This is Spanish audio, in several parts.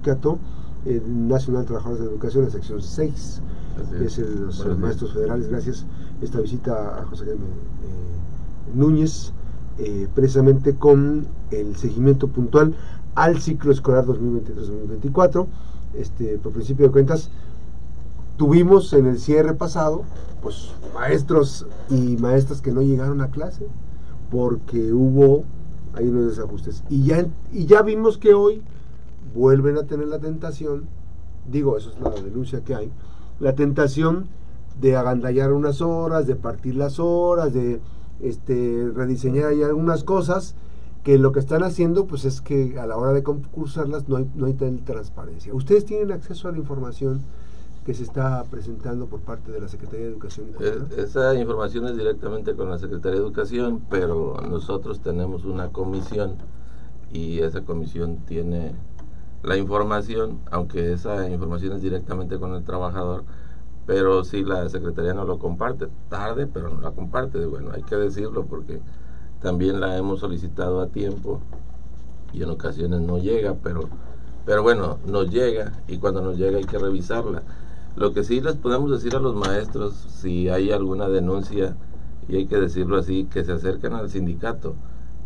sindicato eh, nacional de trabajadores de educación, la sección 6, es, el de los maestros federales. Gracias esta visita a José Jaime eh, Núñez, eh, precisamente con el seguimiento puntual al ciclo escolar 2023-2024. Este, por principio de cuentas, tuvimos en el cierre pasado, pues maestros y maestras que no llegaron a clase porque hubo ahí unos desajustes. Y ya, y ya vimos que hoy vuelven a tener la tentación, digo, eso es la denuncia que hay, la tentación de agandallar unas horas, de partir las horas, de este, rediseñar ahí algunas cosas que lo que están haciendo pues es que a la hora de concursarlas no hay, no hay tal transparencia. ¿Ustedes tienen acceso a la información que se está presentando por parte de la Secretaría de Educación? esa información es directamente con la Secretaría de Educación, pero nosotros tenemos una comisión y esa comisión tiene la información, aunque esa información es directamente con el trabajador, pero si la Secretaría no lo comparte, tarde, pero no la comparte, bueno, hay que decirlo porque también la hemos solicitado a tiempo y en ocasiones no llega, pero, pero bueno, nos llega y cuando nos llega hay que revisarla. Lo que sí les podemos decir a los maestros, si hay alguna denuncia, y hay que decirlo así, que se acerquen al sindicato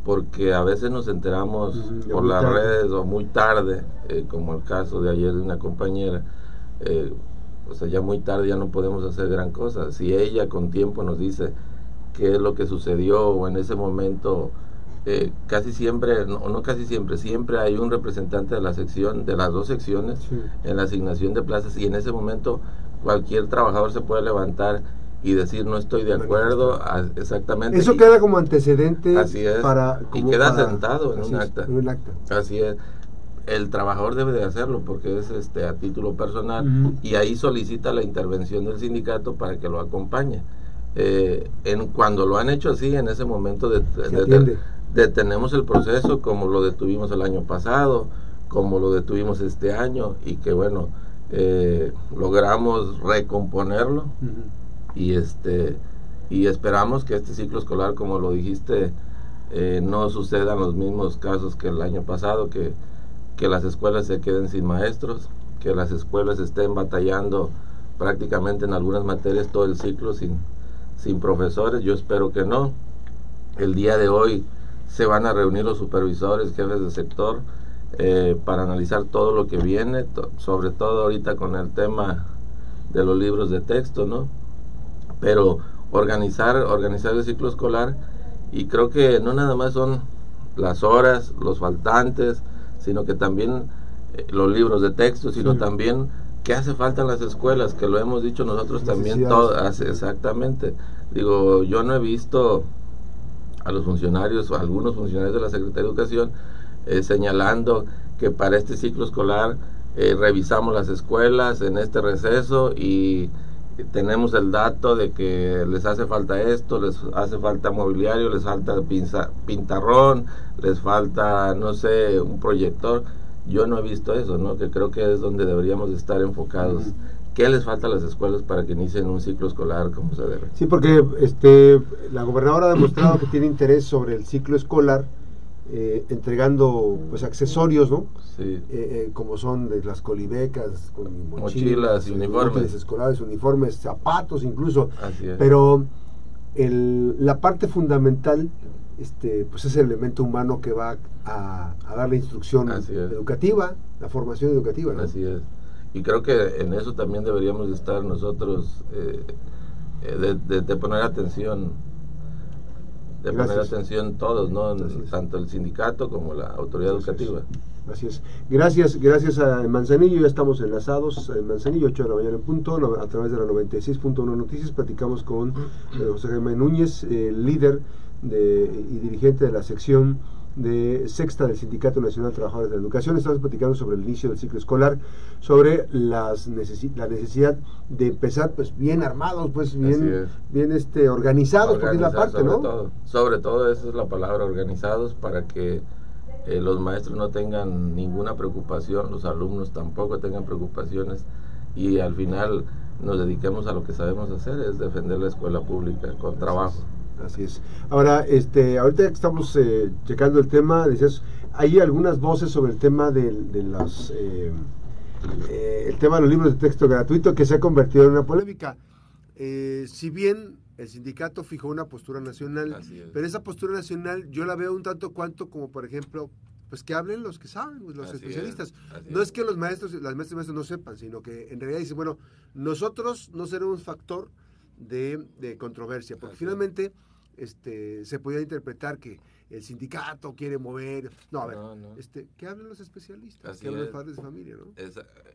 porque a veces nos enteramos por las redes o muy tarde, eh, como el caso de ayer de una compañera, eh, o sea, ya muy tarde ya no podemos hacer gran cosa. Si ella con tiempo nos dice qué es lo que sucedió o en ese momento, eh, casi siempre, no, no casi siempre, siempre hay un representante de la sección, de las dos secciones, en la asignación de plazas y en ese momento cualquier trabajador se puede levantar y decir no estoy de acuerdo exactamente eso queda como antecedente así es para y queda sentado en un, acta. así es. El trabajador debe de hacerlo porque es este a título personal y ahí solicita la intervención del sindicato para que lo acompañe. Eh, en cuando lo han hecho así en ese momento de, detenemos el proceso como lo detuvimos el año pasado como lo detuvimos este año y que bueno eh, logramos recomponerlo y este y esperamos que este ciclo escolar como lo dijiste eh, no sucedan los mismos casos que el año pasado que, que las escuelas se queden sin maestros que las escuelas estén batallando prácticamente en algunas materias todo el ciclo sin, sin profesores. Yo espero que no. El día de hoy se van a reunir los supervisores jefes de sector eh, para analizar todo lo que viene sobre todo ahorita con el tema de los libros de texto no pero organizar, organizar el ciclo escolar y creo que no nada más son las horas, los faltantes, sino que también eh, los libros de texto, sino también qué hace falta en las escuelas, que lo hemos dicho nosotros también todo, exactamente. Digo, yo no he visto a los funcionarios o a algunos funcionarios de la Secretaría de Educación eh, señalando que para este ciclo escolar eh, revisamos las escuelas en este receso y tenemos el dato de que les hace falta esto, les hace falta mobiliario, les falta pinza, pintarrón, les falta, no sé, un proyector. Yo no he visto eso, ¿no? Que creo que es donde deberíamos estar enfocados. ¿Qué les falta a las escuelas para que inicien un ciclo escolar como se debe? Sí, porque este, la gobernadora ha demostrado que tiene interés sobre el ciclo escolar eh, entregando pues accesorios, ¿no? Sí. Eh, eh, como son de las colibecas, con mochilas, uniformes escolares, uniformes, zapatos incluso. Pero el, la parte fundamental este, pues es el elemento humano que va a, dar la instrucción educativa, la formación educativa. ¿no? Así es. Y creo que en eso también deberíamos estar nosotros de poner atención de poner atención todos, ¿no? tanto el sindicato como la autoridad educativa. Así es. Gracias, gracias a Manzanillo, ya estamos enlazados en Manzanillo, 8 de la mañana en punto, a través de la 96.1 Noticias, platicamos con eh, José Jaime Núñez, líder de, y dirigente de la sección de sexta del Sindicato Nacional de Trabajadores de la Educación. Estamos platicando sobre el inicio del ciclo escolar, sobre las la necesidad de empezar pues bien armados, pues bien, bien este organizados, porque es la parte, sobre Todo, sobre todo esa es la palabra, organizados para que eh, los maestros no tengan ninguna preocupación, los alumnos tampoco tengan preocupaciones y al final nos dediquemos a lo que sabemos hacer, es defender la escuela pública con trabajo. Así es. Ahora, este, ahorita estamos eh, checando el tema, decías, hay algunas voces sobre el tema de, de los eh, eh, el tema de los libros de texto gratuito que se ha convertido en una polémica. Eh, si bien el sindicato fijó una postura nacional, pero esa postura nacional yo la veo un tanto cuanto como, por ejemplo, pues que hablen los que saben, pues, los especialistas. no es. que los maestros, las maestras y maestros no sepan, sino que en realidad dicen, bueno, nosotros no seremos factor de, de controversia, porque finalmente este, se podía interpretar que el sindicato quiere mover. No, a ver, Este, que hablen los especialistas, que hablen los padres de familia, ¿no?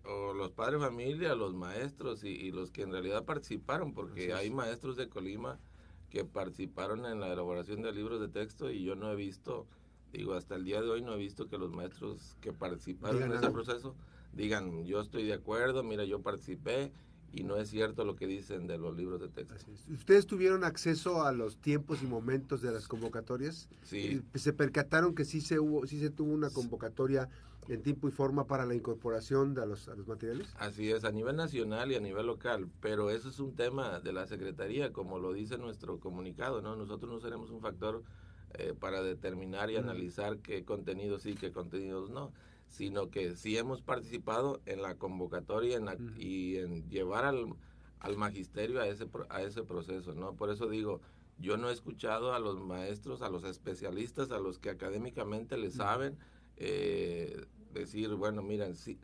o los padres de familia, los maestros y, los que en realidad participaron, porque hay maestros de Colima que participaron en la elaboración de libros de texto y yo no he visto, digo, hasta el día de hoy no he visto que los maestros que participaron en ese proceso digan, yo estoy de acuerdo, mira, yo participé y no es cierto lo que dicen de los libros de texto. ¿Ustedes tuvieron acceso a los tiempos y momentos de las convocatorias? Sí. ¿Se percataron que sí se, hubo, sí se tuvo una convocatoria en tiempo y forma para la incorporación de los, a los materiales? Así es, a nivel nacional y a nivel local, pero eso es un tema de la Secretaría, como lo dice nuestro comunicado, ¿no? Nosotros no seremos un factor eh, para determinar y analizar qué contenidos sí, qué contenidos no sino que sí hemos participado en la convocatoria y en llevar al, al, magisterio a ese, a ese proceso, ¿no? Por eso digo, yo no he escuchado a los maestros, a los especialistas, a los que académicamente le saben, eh, decir, bueno, miren, sí,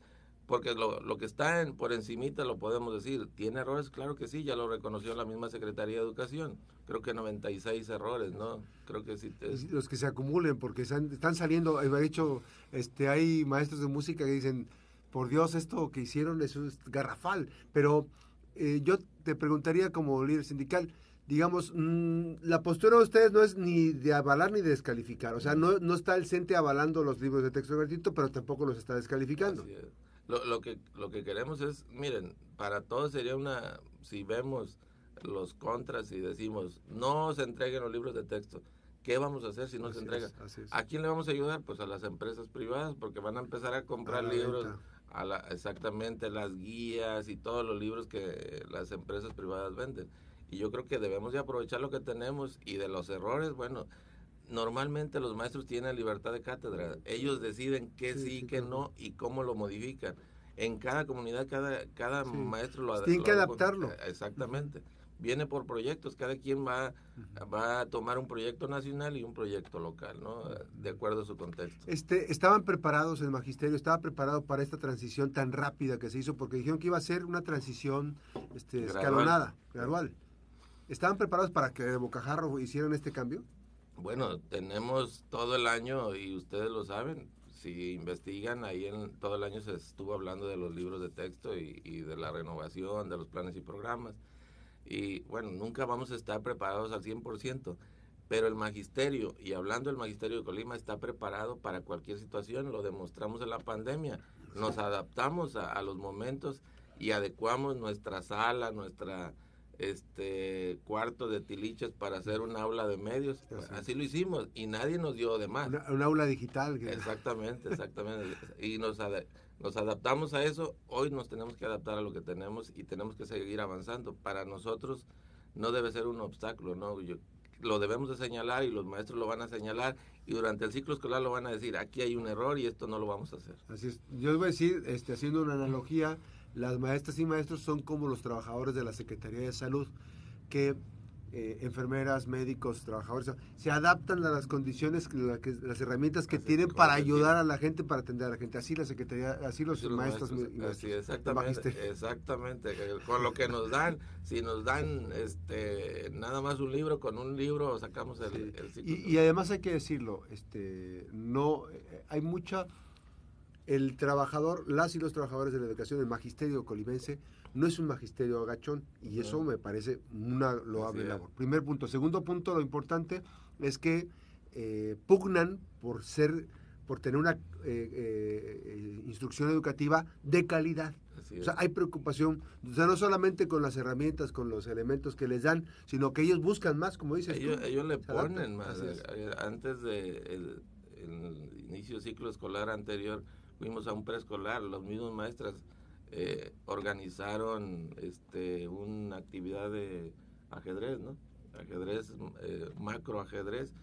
porque lo, lo que está en, por encimita lo podemos decir. ¿Tiene errores? Claro que sí, ya lo reconoció la misma Secretaría de Educación. Creo que 96 errores, ¿no? Creo que sí. Los que se acumulen, porque están saliendo, he dicho, este, hay maestros de música que dicen, por Dios, esto que hicieron es garrafal. Pero eh, yo te preguntaría como líder sindical, digamos, mm, la postura de ustedes no es ni de avalar ni de descalificar. O sea, no, no está el CENTE avalando los libros de texto gratuito, pero tampoco los está descalificando. Lo, lo, que, lo que queremos es, miren, para todos sería una, si vemos los contras y decimos, no se entreguen los libros de texto, ¿qué vamos a hacer si no se entregan? ¿A quién le vamos a ayudar? Pues a las empresas privadas, porque van a empezar a comprar libros, a la, exactamente las guías y todos los libros que las empresas privadas venden. Y yo creo que debemos de aprovechar lo que tenemos y de los errores, bueno, normalmente los maestros tienen libertad de cátedra. Ellos deciden qué sí, qué no y cómo lo modifican. En cada comunidad, cada, cada maestro lo Tienen que adaptarlo. Eh, exactamente. Viene por proyectos, cada quien va, va a tomar un proyecto nacional y un proyecto local, ¿no? De acuerdo a su contexto. Este, ¿Estaban preparados, el magisterio estaba preparado para esta transición tan rápida que se hizo? Porque dijeron que iba a ser una transición este, escalonada, gradual. ¿Estaban preparados para que de Bocajarro hicieran este cambio? Bueno, tenemos todo el año y ustedes lo saben. Si investigan, ahí en todo el año se estuvo hablando de los libros de texto y, de la renovación, de los planes y programas. Y bueno, nunca vamos a estar preparados al 100%, pero el magisterio, y hablando del magisterio de Colima, está preparado para cualquier situación. Lo demostramos en la pandemia. Nos adaptamos a los momentos y adecuamos nuestra sala, nuestra este cuarto de tiliches para hacer un aula de medios. Así lo hicimos y nadie nos dio de más. Un aula digital. Exactamente, exactamente. y nos, nos adaptamos a eso. Hoy nos tenemos que adaptar a lo que tenemos y tenemos que seguir avanzando. Para nosotros no debe ser un obstáculo, ¿no? lo debemos de señalar y los maestros lo van a señalar y durante el ciclo escolar lo van a decir, aquí hay un error y esto no lo vamos a hacer. Así es. Yo les voy a decir, este, haciendo una analogía, las maestras y maestros son como los trabajadores de la Secretaría de Salud, que eh, enfermeras, médicos, trabajadores, se adaptan a las condiciones, las herramientas que tienen para ayudar a la gente, para atender a la gente. Así la Secretaría, así los, maestros, Así, exactamente, exactamente. Con lo que nos dan, si nos dan este nada más un libro, con un libro sacamos el, Y, y, además hay que decirlo, este no eh, hay mucha el trabajador, las y los trabajadores de la educación, el magisterio colimense, no es un magisterio agachón y eso me parece una loable labor. Primer punto. Segundo punto, lo importante es que eh, pugnan por ser, por tener una eh, eh, instrucción educativa de calidad. o sea, hay preocupación, o sea, no solamente con las herramientas, con los elementos que les dan, sino que ellos buscan más, como dices ellos, Ellos le ponen más. Antes del de el inicio del ciclo escolar anterior, fuimos a un preescolar, los mismos maestras eh, organizaron este, una actividad de ajedrez, ¿no? Ajedrez, eh, macro ajedrez,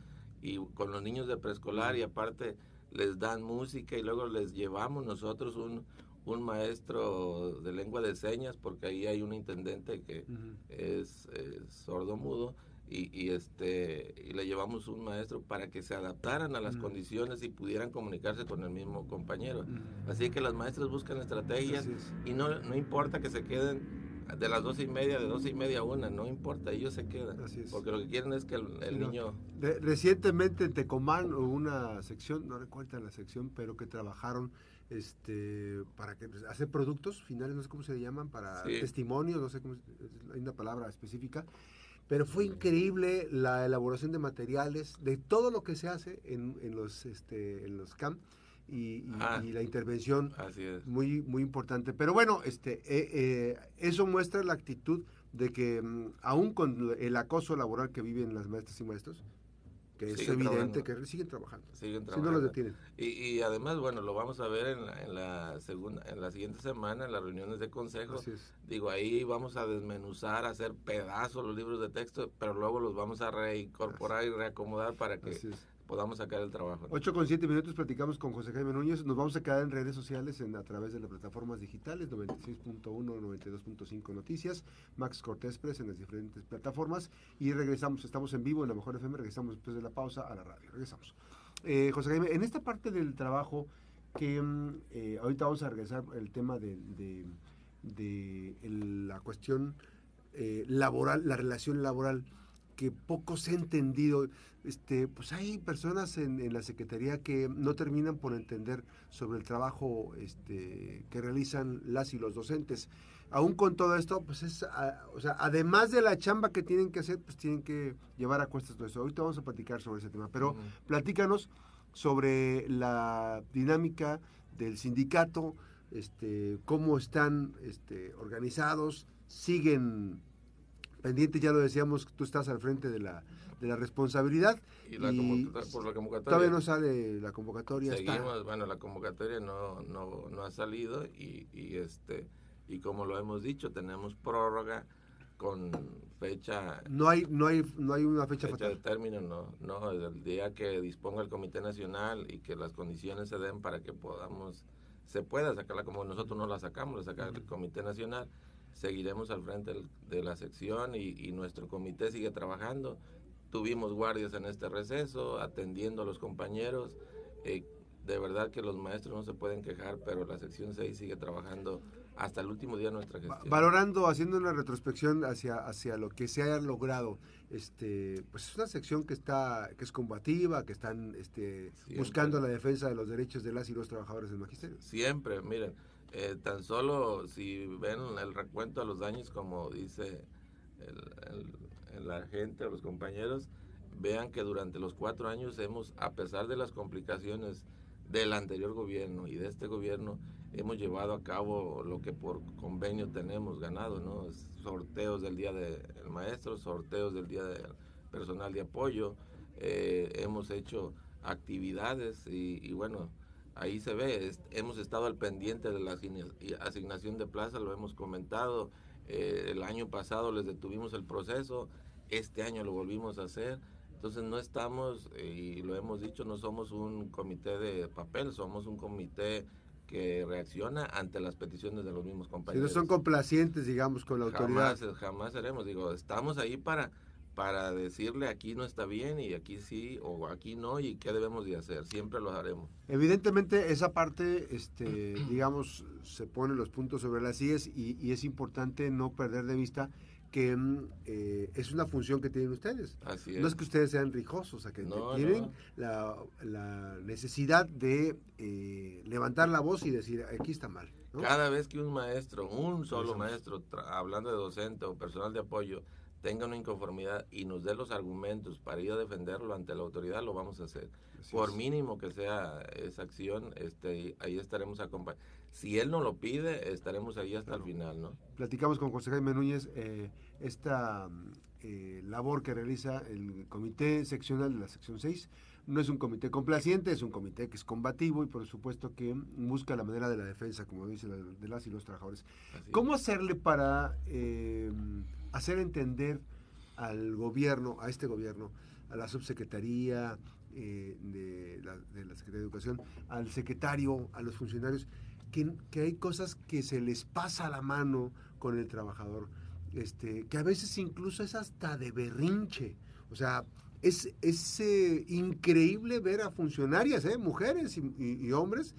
y con los niños de preescolar y aparte les dan música y luego les llevamos nosotros un, un maestro de lengua de señas, porque ahí hay un intendente que es, sordo mudo, y, y, este y le llevamos un maestro para que se adaptaran a las condiciones y pudieran comunicarse con el mismo compañero. Así que las maestras buscan estrategias y no, no importa que se queden de las doce y media, de doce y media a una, no importa, ellos se quedan. Porque lo que quieren es que el, niño... recientemente en Tecomán hubo una sección, no recuerdo la sección, pero que trabajaron este para que pues, hacer productos finales, no sé cómo se llaman, para testimonios, no sé cómo, hay una palabra específica, pero fue increíble la elaboración de materiales, de todo lo que se hace en, en los, este, en los camp y, ah. la intervención muy muy importante pero bueno este eh, eh, eso muestra la actitud de que mm, aún con el acoso laboral que viven las maestras y maestros que es evidente que siguen trabajando siguen trabajando si no los detienen. Y, y, además bueno lo vamos a ver en la, en la segunda en la siguiente semana en las reuniones de consejo. Digo ahí vamos a desmenuzar hacer pedazos los libros de texto pero luego los vamos a reincorporar y reacomodar para que podamos sacar el trabajo. 8 con 7 minutos platicamos con José Jaime Núñez. Nos vamos a quedar en redes sociales en, a través de las plataformas digitales 96.1, 92.5 Noticias, Max Cortés Press en las diferentes plataformas y regresamos. Estamos en vivo en la Mejor FM. Regresamos después de la pausa a la radio. Regresamos. Eh, José Jaime, en esta parte del trabajo que mm, eh, ahorita vamos a regresar el tema de, de, la cuestión eh, laboral, la relación laboral que poco se ha entendido. Este, pues hay personas en, la Secretaría que no terminan por entender sobre el trabajo este, que realizan las y los docentes. Aún con todo esto, pues es, o sea, además de la chamba que tienen que hacer, pues tienen que llevar a cuestas todo eso. Ahorita vamos a platicar sobre ese tema, pero platícanos sobre la dinámica del sindicato, este, cómo están este, organizados, siguen pendiente, ya lo decíamos, tú estás al frente de la, de la responsabilidad. Y, la por la convocatoria. Todavía no sale la convocatoria. Seguimos, bueno, la convocatoria no, no, no ha salido y, y, este y como lo hemos dicho, tenemos prórroga con fecha no hay no hay no hay una fecha, fecha de término no no el día que disponga el comité nacional y que las condiciones se den para que podamos se pueda sacarla como nosotros no la sacamos la saca el comité nacional seguiremos al frente de la sección y, nuestro comité sigue trabajando. Tuvimos guardias en este receso, atendiendo a los compañeros. Eh, de verdad que los maestros no se pueden quejar, pero la sección 6 sigue trabajando hasta el último día de nuestra gestión. Valorando, haciendo una retrospección hacia, hacia lo que se haya logrado, este, pues es una sección que está, que es combativa, que están este, buscando la defensa de los derechos de las y los trabajadores del magisterio. Siempre, miren, eh, tan solo si ven el recuento de los daños, como dice la gente o los compañeros, vean que durante los cuatro años hemos, a pesar de las complicaciones del anterior gobierno y de este gobierno, hemos llevado a cabo lo que por convenio tenemos ganado, ¿no? Sorteos del Día del Maestro, sorteos del Día del Personal de Apoyo, eh, hemos hecho actividades y, y bueno, ahí se ve, hemos estado al pendiente de la asignación de plaza, lo hemos comentado, eh, el año pasado les detuvimos el proceso, este año lo volvimos a hacer, entonces no estamos, eh, y lo hemos dicho, no somos un comité de papel, somos un comité que reacciona ante las peticiones de los mismos compañeros. Si no son complacientes, digamos, con la autoridad. Jamás, jamás seremos, digo, estamos ahí para para decirle aquí no está bien y aquí sí o aquí no y qué debemos de hacer. Siempre lo haremos. Evidentemente esa parte, este, digamos, se ponen los puntos sobre las IES y, es importante no perder de vista que mm, eh, es una función que tienen ustedes. Así No es que ustedes sean rijosos, o sea, que tienen La, necesidad de eh, levantar la voz y decir, aquí está mal. Cada vez que un maestro, un solo maestro, hablando de docente o personal de apoyo, tenga una inconformidad y nos dé los argumentos para ir a defenderlo ante la autoridad, lo vamos a hacer. Por mínimo que sea esa acción, este, ahí estaremos acompañados. Si él no lo pide, estaremos ahí hasta el final, ¿no? Platicamos con José Jaime Núñez eh, esta eh, labor que realiza el Comité Seccional de la Sección 6. No es un comité complaciente, es un comité que es combativo y por supuesto que busca la manera de la defensa, como dice, de las y los trabajadores. ¿Cómo hacerle para... Eh, hacer entender al gobierno, a este gobierno, a la subsecretaría eh, de, la, de, Secretaría de Educación, al secretario, a los funcionarios, que, que, hay cosas que se les pasa la mano con el trabajador, este, que a veces incluso es hasta de berrinche. O sea, es, es eh, increíble ver a funcionarias, eh, mujeres y hombres,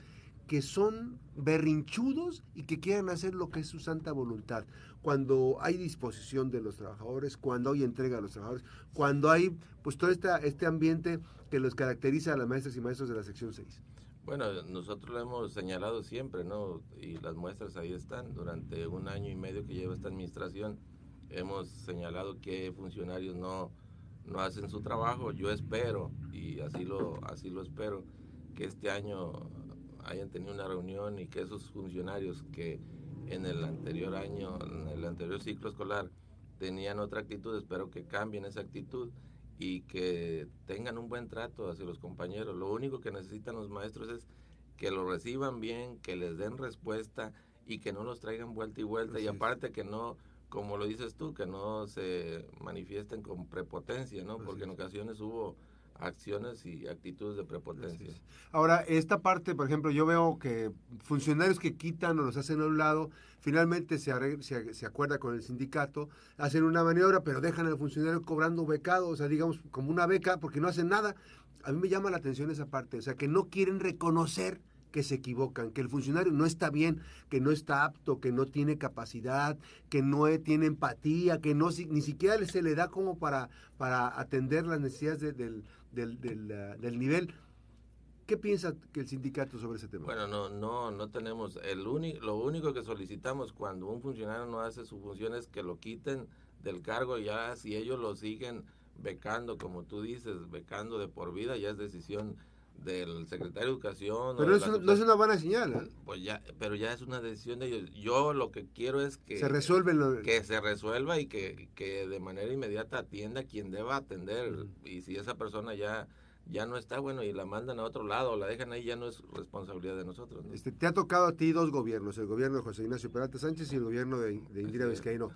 que son berrinchudos y que quieran hacer lo que es su santa voluntad. Cuando hay disposición de los trabajadores, cuando hay entrega a los trabajadores, cuando hay pues todo este, este ambiente que los caracteriza a las maestras y maestros de la sección 6. Bueno, nosotros lo hemos señalado siempre, ¿no? Y las muestras ahí están. Durante un año y medio que lleva esta administración, hemos señalado que funcionarios no, no hacen su trabajo. Yo espero, y así lo, así lo espero, que este año hayan tenido una reunión y que esos funcionarios que en el anterior año, en el anterior ciclo escolar, tenían otra actitud, espero que cambien esa actitud y que tengan un buen trato hacia los compañeros. Lo único que necesitan los maestros es que lo reciban bien, que les den respuesta y que no los traigan vuelta y vuelta. y aparte que no, como lo dices tú, que no se manifiesten con prepotencia, ¿no? Porque en ocasiones hubo acciones y actitudes de prepotencia. Ahora, esta parte, por ejemplo, yo veo que funcionarios que quitan o los hacen a un lado, finalmente se, se, acuerda con el sindicato, hacen una maniobra, pero dejan al funcionario cobrando becado, o sea, digamos, como una beca, porque no hacen nada. A mí me llama la atención esa parte, o sea, que no quieren reconocer que se equivocan, que el funcionario no está bien, que no está apto, que no tiene capacidad, que no tiene empatía, que no ni siquiera se le da como para, para atender las necesidades del, del, del, nivel. ¿Qué piensa que el sindicato sobre ese tema? Bueno, no, no, no tenemos. El único, lo único que solicitamos cuando un funcionario no hace su función es que lo quiten del cargo. Ya si ellos lo siguen becando, como tú dices, becando de por vida, ya es decisión del secretario de Educación. Pero eso no es una buena señal. ¿eh? Pues ya, pero ya es una decisión de ellos. Yo lo que quiero es que se resuelve que se resuelva y que, que de manera inmediata atienda a quien deba atender. Y si esa persona ya ya no está bueno y la mandan a otro lado o la dejan ahí ya no es responsabilidad de nosotros. Este, te ha tocado a ti dos gobiernos, el gobierno de José Ignacio Peralta Sánchez y el gobierno de, de Indira Vizcaíno.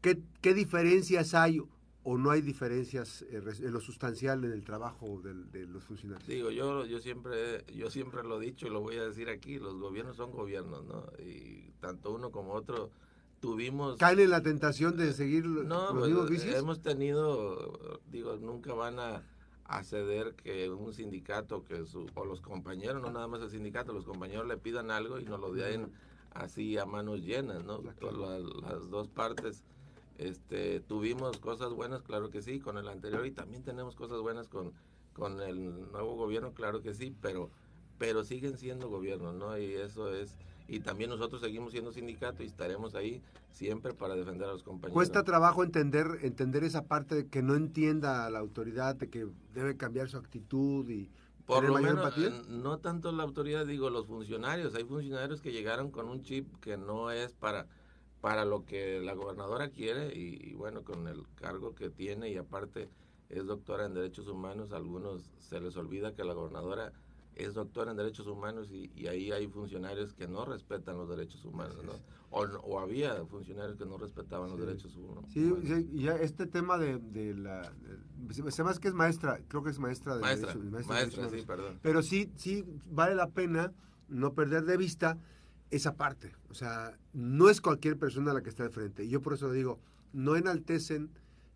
¿Qué, ¿Qué diferencias hay o no hay diferencias eh, en lo sustancial en el trabajo de, los funcionarios? Digo, yo, yo, siempre, yo siempre lo he dicho y lo voy a decir aquí, los gobiernos son gobiernos, ¿no? Y tanto uno como otro tuvimos... ¿Caen en la tentación de seguir no, los mismos pues, vicios? Hemos tenido, digo, nunca van a, ceder que un sindicato que su, o los compañeros, no nada más el sindicato, los compañeros le pidan algo y nos lo den así a manos llenas, ¿no? las dos partes este, tuvimos cosas buenas, claro que sí, con el anterior y también tenemos cosas buenas con, con el nuevo gobierno, claro que sí, pero, pero siguen siendo gobiernos, ¿no? Y eso es, y también nosotros seguimos siendo sindicato y estaremos ahí siempre para defender a los compañeros. Cuesta trabajo entender, entender esa parte de que no entienda a la autoridad, de que debe cambiar su actitud y por lo menos, eh, no tanto la autoridad, digo los funcionarios. Hay funcionarios que llegaron con un chip que no es para para lo que la gobernadora quiere y, bueno, con el cargo que tiene y aparte es doctora en derechos humanos, a algunos se les olvida que la gobernadora es doctora en derechos humanos y, ahí hay funcionarios que no respetan los derechos humanos, ¿no? O, había funcionarios que no respetaban los derechos humanos. Sí, ya este tema de, la... se más que es maestra, creo que es maestra de maestra, maestra, sí, perdón. Pero sí, sí vale la pena no perder de vista esa parte. O sea, no es cualquier persona la que está de frente. Y yo por eso digo, no enaltecen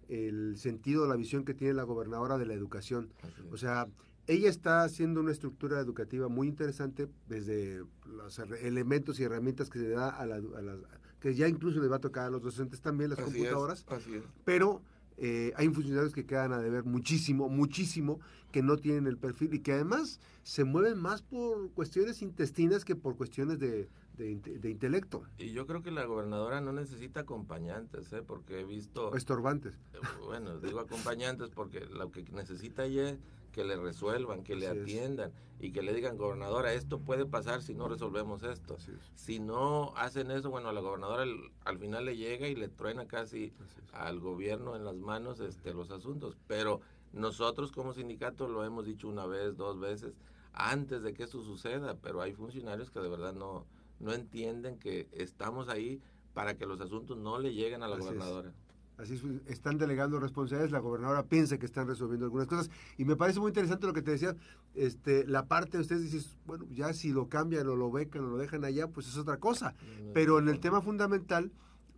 el sentido, la visión que tiene la gobernadora de la educación. O sea, ella está haciendo una estructura educativa muy interesante desde los elementos y herramientas que se da a, las... que ya incluso le va a tocar a los docentes también, las computadoras. Pero eh, hay funcionarios que quedan a deber muchísimo, muchísimo, que no tienen el perfil y que además se mueven más por cuestiones intestinas que por cuestiones de, de, intelecto. Y yo creo que la gobernadora no necesita acompañantes, ¿eh? porque he visto... Estorbantes. Eh, bueno, digo acompañantes porque lo que necesita ella es que le resuelvan, que le atiendan y que le digan, gobernadora, esto puede pasar si no resolvemos esto. Si no hacen eso, bueno, a la gobernadora al, final le llega y le truena casi al gobierno en las manos este, los asuntos. Pero nosotros como sindicato lo hemos dicho una vez, dos veces, antes de que esto suceda, pero hay funcionarios que de verdad no no entienden que estamos ahí para que los asuntos no le lleguen a la gobernadora. Así es, están delegando responsabilidades, la gobernadora piensa que están resolviendo algunas cosas. Y me parece muy interesante lo que te decía, este, la parte de ustedes dices, bueno, ya si lo cambian o lo becan o lo dejan allá, pues es otra cosa. Pero en el tema fundamental,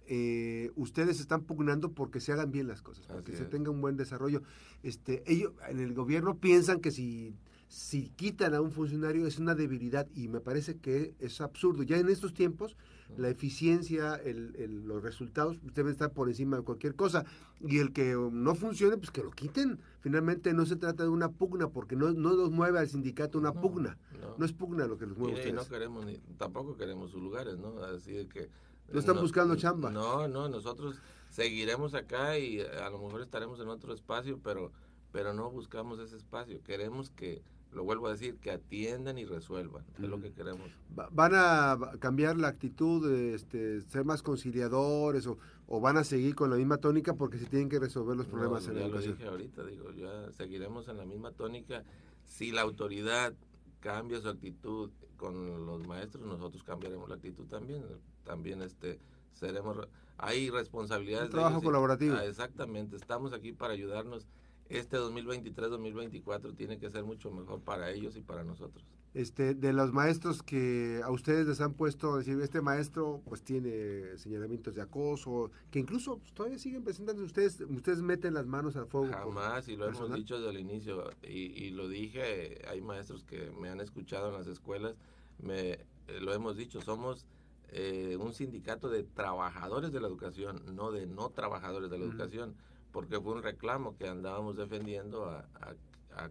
eh, ustedes están pugnando porque se hagan bien las cosas, porque se tenga un buen desarrollo. Este, ellos en el gobierno piensan que si si quitan a un funcionario es una debilidad y me parece que es absurdo. Ya en estos tiempos la eficiencia, el, los resultados deben estar por encima de cualquier cosa y el que no funcione pues que lo quiten. Finalmente no se trata de una pugna porque no, no nos mueve al sindicato una pugna. No. es pugna lo que los mueve. Y, no queremos ni, tampoco queremos sus lugares, ¿no? Así que no están buscando chamba. No, no, nosotros seguiremos acá y a lo mejor estaremos en otro espacio, pero pero no buscamos ese espacio. Queremos que lo vuelvo a decir, que atiendan y resuelvan, es lo que queremos. ¿Van a cambiar la actitud, de este, ser más conciliadores o, van a seguir con la misma tónica porque se tienen que resolver los problemas en la educación? lo dije ahorita, digo, ya seguiremos en la misma tónica. Si la autoridad cambia su actitud con los maestros, nosotros cambiaremos la actitud también. También este seremos hay responsabilidades. Un trabajo colaborativo. Ah, exactamente, estamos aquí para ayudarnos este 2023-2024 tiene que ser mucho mejor para ellos y para nosotros. Este, de los maestros que a ustedes les han puesto, decir, este maestro pues tiene señalamientos de acoso, que incluso pues, todavía siguen presentando, ustedes, ustedes meten las manos al fuego. Jamás, y lo hemos dicho desde el inicio, y, lo dije, hay maestros que me han escuchado en las escuelas, me, eh, lo hemos dicho, somos eh, un sindicato de trabajadores de la educación, no de no trabajadores de la educación porque fue un reclamo que andábamos defendiendo a,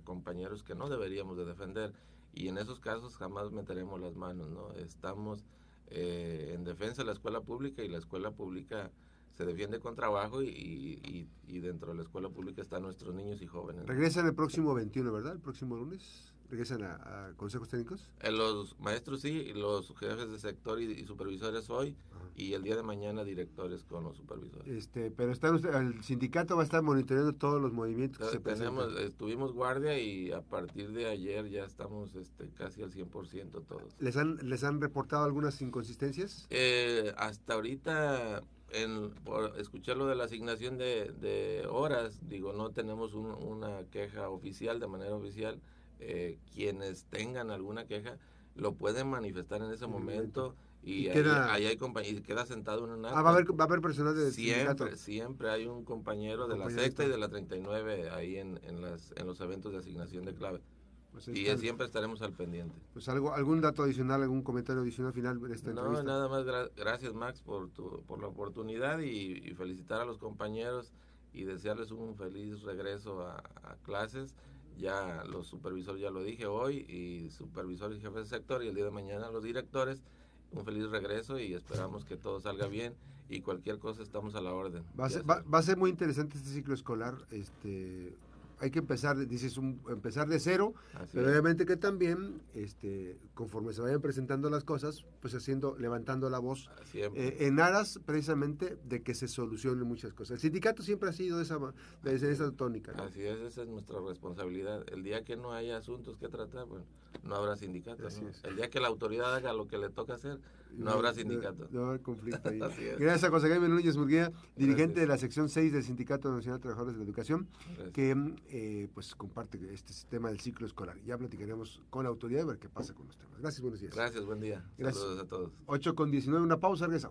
compañeros que no deberíamos de defender y en esos casos jamás meteremos las manos, ¿no? Estamos eh, en defensa de la escuela pública y la escuela pública se defiende con trabajo y, y, dentro de la escuela pública están nuestros niños y jóvenes. Regresan el próximo 21, ¿verdad? El próximo lunes regresan a, consejos técnicos? Eh, los maestros sí, los jefes de sector y, supervisores hoy, y el día de mañana directores con los supervisores. Este, pero están el sindicato va a estar monitoreando todos los movimientos que se tenemos, Estuvimos guardia y a partir de ayer ya estamos este, casi al 100% todos. ¿Les han, ¿Les han reportado algunas inconsistencias? Eh, hasta ahorita en, por escuchar lo de la asignación de, de horas, digo, no tenemos una queja oficial, de manera oficial, eh, quienes tengan alguna queja lo pueden manifestar en ese momento y, queda, ahí, hay y queda sentado en una ah, va a haber va a haber personal de siempre siempre hay un compañero de la sexta y de la 39 ahí en, en las en los eventos de asignación de clave. Pues y siempre estaremos al pendiente. Pues algo, algún dato adicional, algún comentario adicional final de esta no, nada más gracias Max por tu, por la oportunidad y, felicitar a los compañeros y desearles un feliz regreso a, a clases ya los supervisores, ya lo dije hoy, y supervisores y jefes de sector, y el día de mañana los directores. Un feliz regreso y esperamos que todo salga bien y cualquier cosa estamos a la orden. Va a, ser, va, va a ser muy interesante este ciclo escolar. Este, hay que empezar, dices, un, empezar de cero, pero obviamente que también, este, conforme se vayan presentando las cosas, pues haciendo, levantando la voz, eh, en aras precisamente de que se solucionen muchas cosas. El sindicato siempre ha sido esa, de esa tónica. Así es, esa es nuestra responsabilidad. El día que no haya asuntos que tratar, bueno, no habrá sindicato. El día que la autoridad haga lo que le toca hacer, no, habrá sindicato. No, habrá conflicto ahí. Gracias a José Jaime Núñez Murguía, dirigente de la sección 6 del Sindicato Nacional de Trabajadores de la Educación, que eh, pues comparte este sistema del ciclo escolar. Ya platicaremos con la autoridad a ver qué pasa con los temas. Gracias, buenos días. Gracias, buen día. Gracias. Saludos a todos. 8 con 19, una pausa, regresamos.